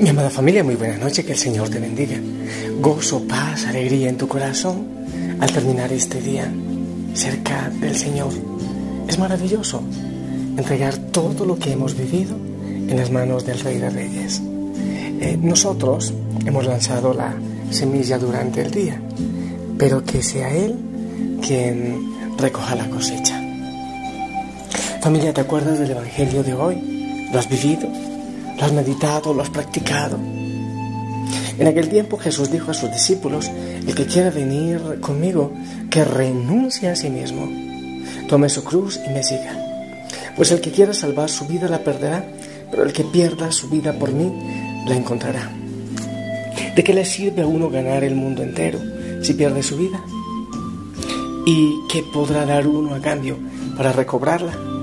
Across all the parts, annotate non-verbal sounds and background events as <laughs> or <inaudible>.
Mi amada familia, muy buena noche, que el Señor te bendiga. Gozo, paz, alegría en tu corazón al terminar este día cerca del Señor. Es maravilloso entregar todo lo que hemos vivido en las manos del Rey de Reyes. Eh, nosotros hemos lanzado la semilla durante el día, pero que sea Él quien recoja la cosecha. Familia, ¿te acuerdas del Evangelio de hoy? ¿Lo has vivido? ¿Lo has meditado? ¿Lo has practicado? En aquel tiempo Jesús dijo a sus discípulos, el que quiera venir conmigo, que renuncie a sí mismo, tome su cruz y me siga. Pues el que quiera salvar su vida la perderá, pero el que pierda su vida por mí la encontrará. ¿De qué le sirve a uno ganar el mundo entero si pierde su vida? ¿Y qué podrá dar uno a cambio para recobrarla?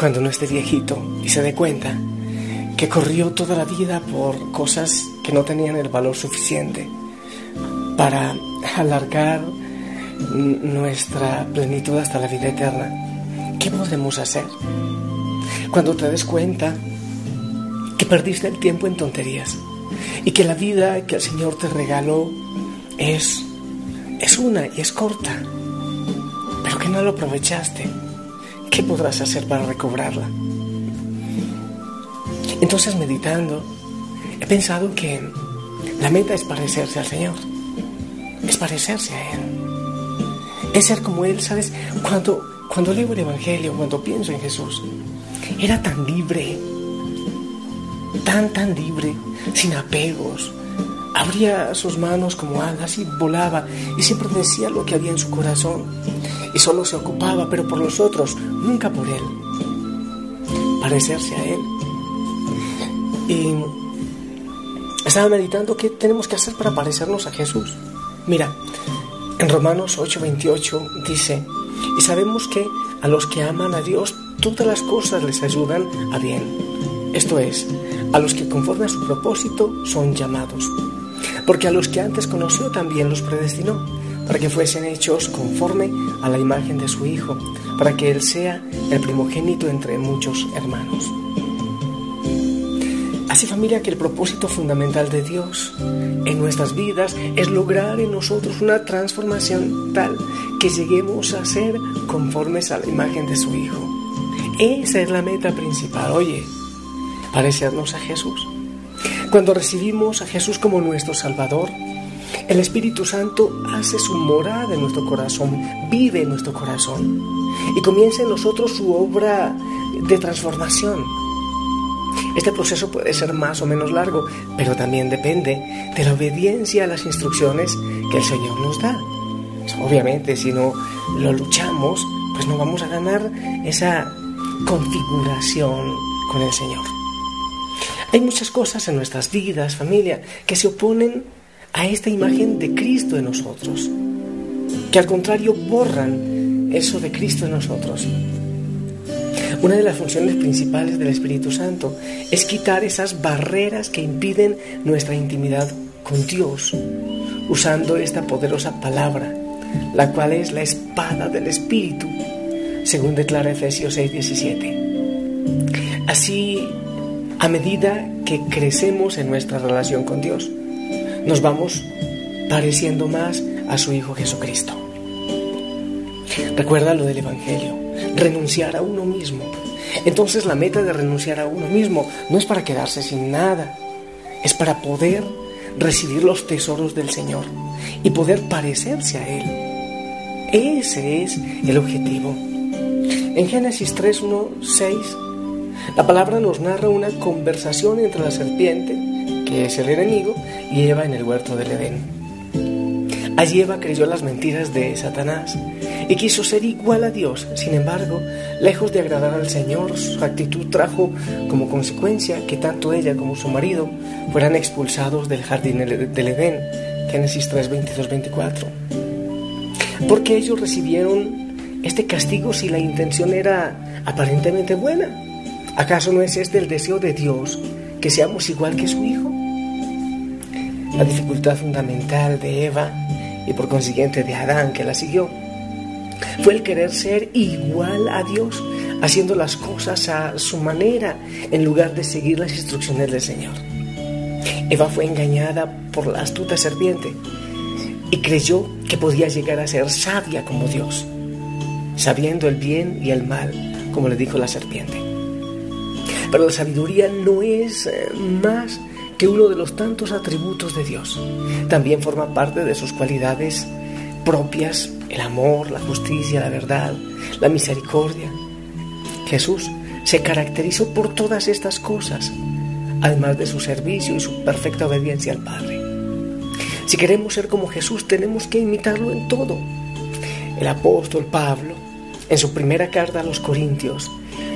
Cuando uno esté viejito y se dé cuenta que corrió toda la vida por cosas que no tenían el valor suficiente para alargar nuestra plenitud hasta la vida eterna, ¿qué podemos hacer? Cuando te des cuenta que perdiste el tiempo en tonterías y que la vida que el Señor te regaló es, es una y es corta, pero que no lo aprovechaste, ¿qué podrás hacer para recobrarla? Entonces meditando, he pensado que la meta es parecerse al Señor, es parecerse a Él, es ser como Él, ¿sabes? Cuando, cuando leo el Evangelio, cuando pienso en Jesús, era tan libre, tan, tan libre, sin apegos. Abría sus manos como alas y volaba y siempre decía lo que había en su corazón y solo se ocupaba, pero por los otros, nunca por Él. Parecerse a Él y estaba meditando qué tenemos que hacer para parecernos a Jesús. Mira, en Romanos 8:28 dice, y sabemos que a los que aman a Dios todas las cosas les ayudan a bien. Esto es, a los que conforme a su propósito son llamados. Porque a los que antes conoció también los predestinó, para que fuesen hechos conforme a la imagen de su Hijo, para que Él sea el primogénito entre muchos hermanos. Así familia que el propósito fundamental de Dios en nuestras vidas es lograr en nosotros una transformación tal que lleguemos a ser conformes a la imagen de su Hijo. Esa es la meta principal, oye, parecernos a Jesús. Cuando recibimos a Jesús como nuestro Salvador, el Espíritu Santo hace su morada en nuestro corazón, vive en nuestro corazón y comienza en nosotros su obra de transformación este proceso puede ser más o menos largo, pero también depende de la obediencia a las instrucciones que el Señor nos da. Obviamente, si no lo luchamos, pues no vamos a ganar esa configuración con el Señor. Hay muchas cosas en nuestras vidas, familia, que se oponen a esta imagen de Cristo en nosotros, que al contrario borran eso de Cristo en nosotros. Una de las funciones principales del Espíritu Santo es quitar esas barreras que impiden nuestra intimidad con Dios, usando esta poderosa palabra, la cual es la espada del Espíritu, según declara Efesios 6:17. Así, a medida que crecemos en nuestra relación con Dios, nos vamos pareciendo más a su Hijo Jesucristo. Recuerda lo del Evangelio renunciar a uno mismo. Entonces la meta de renunciar a uno mismo no es para quedarse sin nada, es para poder recibir los tesoros del Señor y poder parecerse a Él. Ese es el objetivo. En Génesis 3, 1, 6, la palabra nos narra una conversación entre la serpiente, que es el enemigo, y Eva en el huerto del Edén. Allí Eva creyó las mentiras de Satanás y quiso ser igual a Dios. Sin embargo, lejos de agradar al Señor, su actitud trajo como consecuencia que tanto ella como su marido fueran expulsados del jardín del Edén. Génesis 3, 22, 24. Porque ellos recibieron este castigo si la intención era aparentemente buena. ¿Acaso no es este el deseo de Dios, que seamos igual que su Hijo? La dificultad fundamental de Eva y por consiguiente de Adán que la siguió fue el querer ser igual a Dios, haciendo las cosas a su manera en lugar de seguir las instrucciones del Señor. Eva fue engañada por la astuta serpiente y creyó que podía llegar a ser sabia como Dios, sabiendo el bien y el mal, como le dijo la serpiente. Pero la sabiduría no es eh, más que uno de los tantos atributos de Dios. También forma parte de sus cualidades propias, el amor, la justicia, la verdad, la misericordia. Jesús se caracterizó por todas estas cosas, además de su servicio y su perfecta obediencia al Padre. Si queremos ser como Jesús, tenemos que imitarlo en todo. El apóstol Pablo, en su primera carta a los Corintios,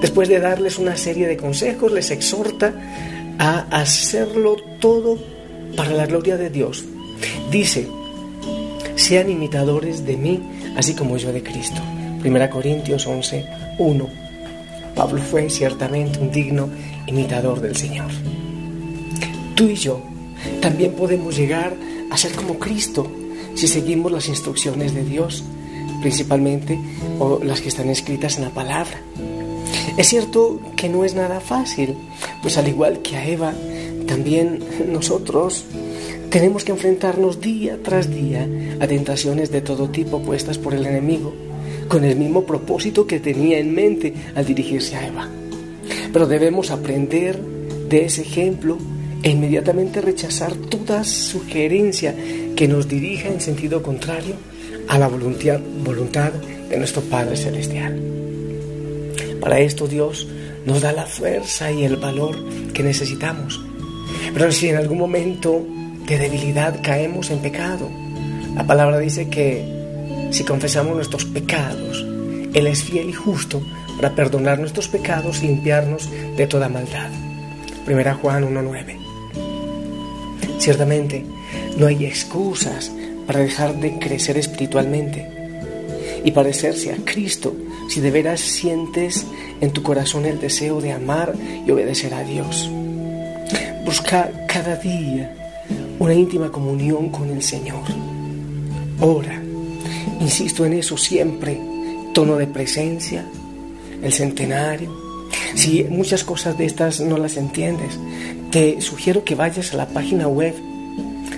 después de darles una serie de consejos, les exhorta a hacerlo todo para la gloria de Dios. Dice, sean imitadores de mí, así como yo de Cristo. Primera Corintios 11, 1. Pablo fue ciertamente un digno imitador del Señor. Tú y yo también podemos llegar a ser como Cristo si seguimos las instrucciones de Dios, principalmente las que están escritas en la palabra. Es cierto que no es nada fácil, pues al igual que a Eva, también nosotros tenemos que enfrentarnos día tras día a tentaciones de todo tipo puestas por el enemigo, con el mismo propósito que tenía en mente al dirigirse a Eva. Pero debemos aprender de ese ejemplo e inmediatamente rechazar toda sugerencia que nos dirija en sentido contrario a la voluntad, voluntad de nuestro Padre Celestial. Para esto Dios nos da la fuerza y el valor que necesitamos. Pero si en algún momento de debilidad caemos en pecado, la palabra dice que si confesamos nuestros pecados, Él es fiel y justo para perdonar nuestros pecados y limpiarnos de toda maldad. Primera Juan 1.9. Ciertamente, no hay excusas para dejar de crecer espiritualmente y parecerse a Cristo si de veras sientes en tu corazón el deseo de amar y obedecer a Dios. Busca cada día una íntima comunión con el Señor. Ora, insisto en eso siempre, tono de presencia, el centenario. Si muchas cosas de estas no las entiendes, te sugiero que vayas a la página web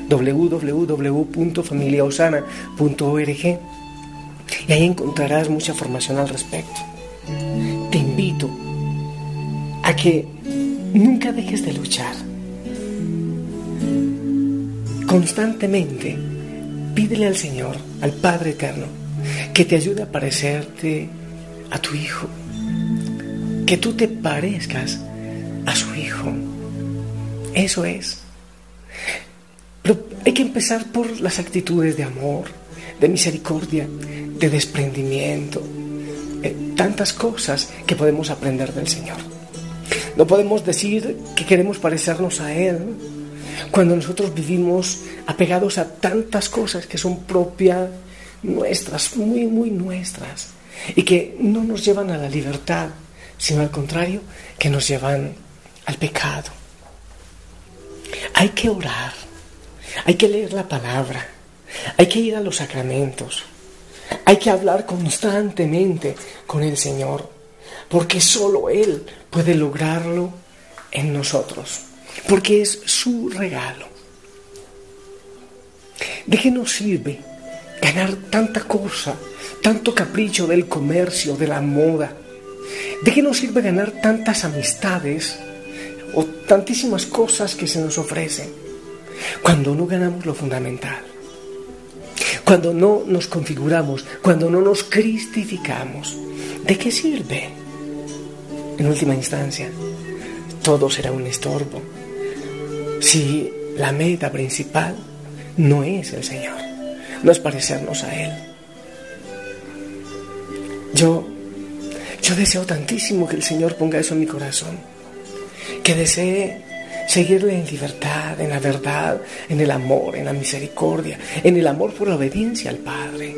www.familiaosana.org y ahí encontrarás mucha información al respecto. Te invito a que nunca dejes de luchar. Constantemente pídele al Señor, al Padre Eterno, que te ayude a parecerte a tu Hijo, que tú te parezcas a su Hijo eso es. Pero hay que empezar por las actitudes de amor, de misericordia, de desprendimiento, eh, tantas cosas que podemos aprender del Señor. No podemos decir que queremos parecernos a Él cuando nosotros vivimos apegados a tantas cosas que son propias nuestras, muy, muy nuestras, y que no nos llevan a la libertad, sino al contrario, que nos llevan al pecado. Hay que orar, hay que leer la palabra, hay que ir a los sacramentos, hay que hablar constantemente con el Señor, porque solo Él puede lograrlo en nosotros, porque es su regalo. ¿De qué nos sirve ganar tanta cosa, tanto capricho del comercio, de la moda? ¿De qué nos sirve ganar tantas amistades? o tantísimas cosas que se nos ofrecen cuando no ganamos lo fundamental, cuando no nos configuramos, cuando no nos cristificamos. ¿De qué sirve? En última instancia, todo será un estorbo si la meta principal no es el Señor, no es parecernos a Él. Yo, yo deseo tantísimo que el Señor ponga eso en mi corazón que desee seguirle en libertad, en la verdad, en el amor, en la misericordia, en el amor por la obediencia al Padre.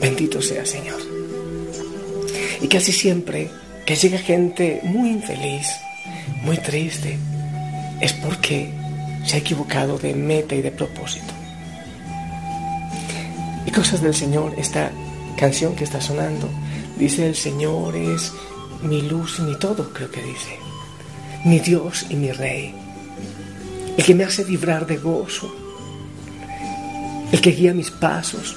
Bendito sea Señor. Y casi siempre que llega gente muy infeliz, muy triste, es porque se ha equivocado de meta y de propósito. Y cosas del Señor está canción que está sonando. Dice el Señor es mi luz y mi todo, creo que dice. Mi Dios y mi Rey. El que me hace vibrar de gozo. El que guía mis pasos.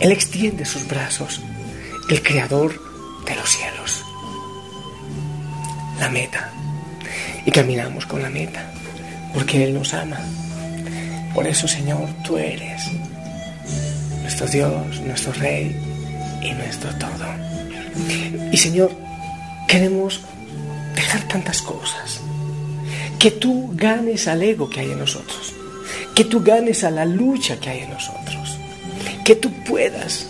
Él extiende sus brazos. El creador de los cielos. La meta. Y caminamos con la meta. Porque Él nos ama. Por eso, Señor, tú eres nuestro Dios, nuestro Rey y nuestro todo. Y Señor, queremos dejar tantas cosas. Que tú ganes al ego que hay en nosotros. Que tú ganes a la lucha que hay en nosotros. Que tú puedas.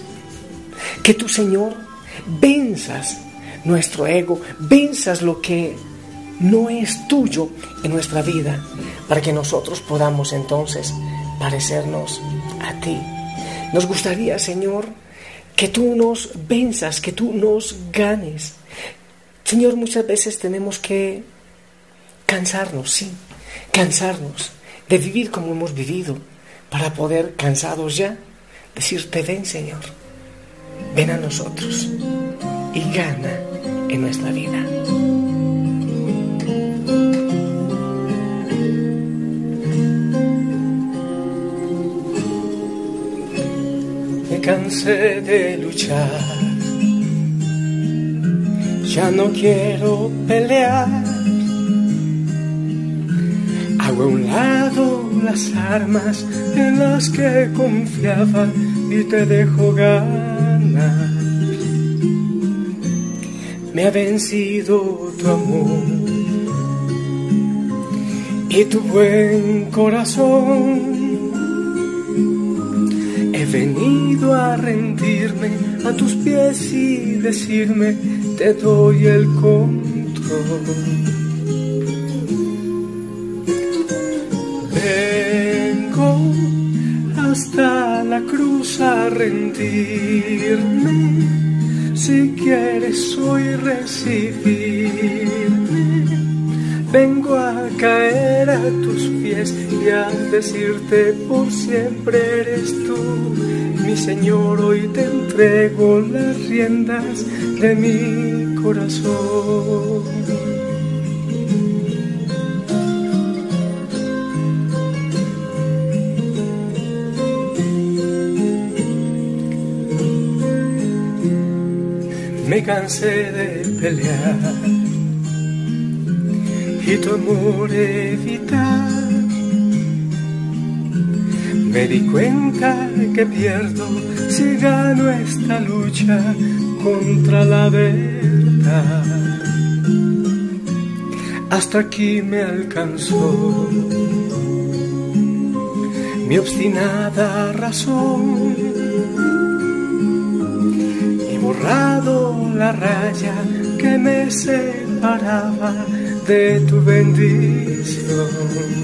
Que tú, Señor, venzas nuestro ego, venzas lo que no es tuyo en nuestra vida, para que nosotros podamos entonces parecernos a ti. Nos gustaría, Señor, que tú nos venzas, que tú nos ganes. Señor, muchas veces tenemos que cansarnos, sí, cansarnos de vivir como hemos vivido, para poder, cansados ya, decirte, ven Señor, ven a nosotros y gana en nuestra vida. Me cansé de luchar, ya no quiero pelear. Hago a un lado las armas en las que confiaba y te dejo ganar. Me ha vencido tu amor y tu buen corazón. He venido a rendirme a tus pies y decirme, te doy el control. Vengo hasta la cruz a rendirme. Si quieres hoy recibirme, vengo a caer a tus pies y a decirte por siempre eres tú. Mi Señor, hoy te entrego las riendas de mi corazón. me cansé de pelear y tu amor evitar. Me di cuenta que pierdo si gano esta lucha contra la verdad. Hasta aquí me alcanzó mi obstinada razón borrado la raya que me separaba de tu bendición.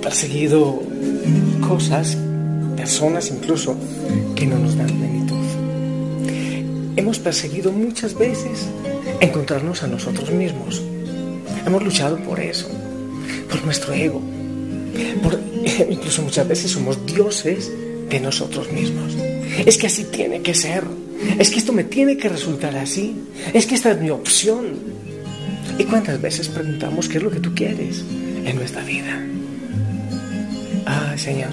perseguido cosas, personas incluso, que no nos dan plenitud. Hemos perseguido muchas veces encontrarnos a nosotros mismos. Hemos luchado por eso, por nuestro ego. Por, <laughs> incluso muchas veces somos dioses de nosotros mismos. Es que así tiene que ser. Es que esto me tiene que resultar así. Es que esta es mi opción. ¿Y cuántas veces preguntamos qué es lo que tú quieres en nuestra vida? Ah, Señor.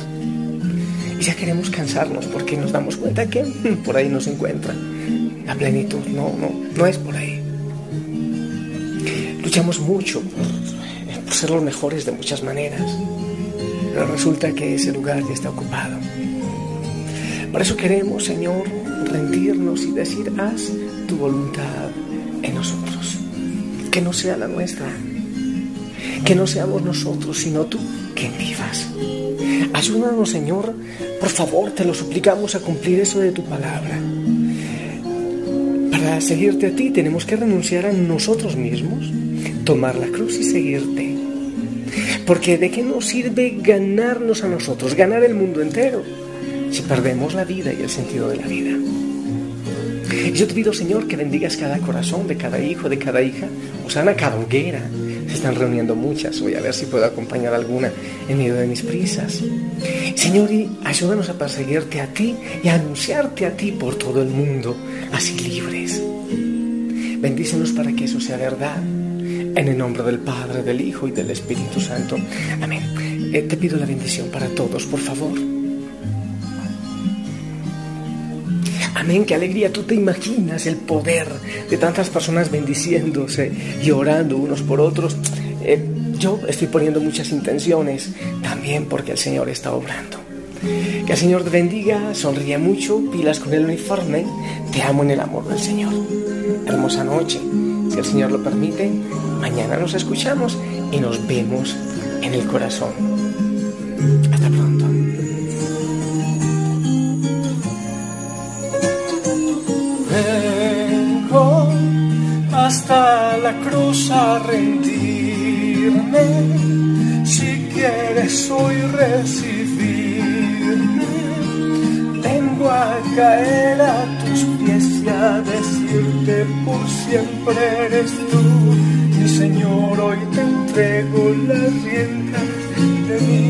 Y ya queremos cansarnos porque nos damos cuenta que <laughs> por ahí no se encuentra la plenitud. No, no, no es por ahí. Luchamos mucho por, por ser los mejores de muchas maneras, pero resulta que ese lugar ya está ocupado. Por eso queremos, Señor, rendirnos y decir, haz tu voluntad en nosotros. Que no sea la nuestra. Que no seamos nosotros, sino tú quien vivas. Ayúdanos, Señor, por favor, te lo suplicamos a cumplir eso de tu palabra. Para seguirte a ti tenemos que renunciar a nosotros mismos, tomar la cruz y seguirte. Porque ¿de qué nos sirve ganarnos a nosotros, ganar el mundo entero, si perdemos la vida y el sentido de la vida? Y yo te pido, Señor, que bendigas cada corazón de cada hijo, de cada hija. Osana, cada hoguera. Se están reuniendo muchas. Voy a ver si puedo acompañar alguna en medio de mis prisas. Señor, y ayúdanos a perseguirte a ti y a anunciarte a ti por todo el mundo, así libres. Bendícenos para que eso sea verdad. En el nombre del Padre, del Hijo y del Espíritu Santo. Amén. Eh, te pido la bendición para todos, por favor. Amén, qué alegría. Tú te imaginas el poder de tantas personas bendiciéndose y orando unos por otros. Eh, yo estoy poniendo muchas intenciones también porque el Señor está obrando. Que el Señor te bendiga, sonríe mucho, pilas con el uniforme. Te amo en el amor del Señor. Hermosa noche. Si el Señor lo permite, mañana nos escuchamos y nos vemos en el corazón. Hasta pronto. Hasta la cruz a rendirme. Si quieres hoy recibirme, vengo a caer a tus pies y a decirte por siempre eres tú. Mi Señor, hoy te entrego las riendas de mí.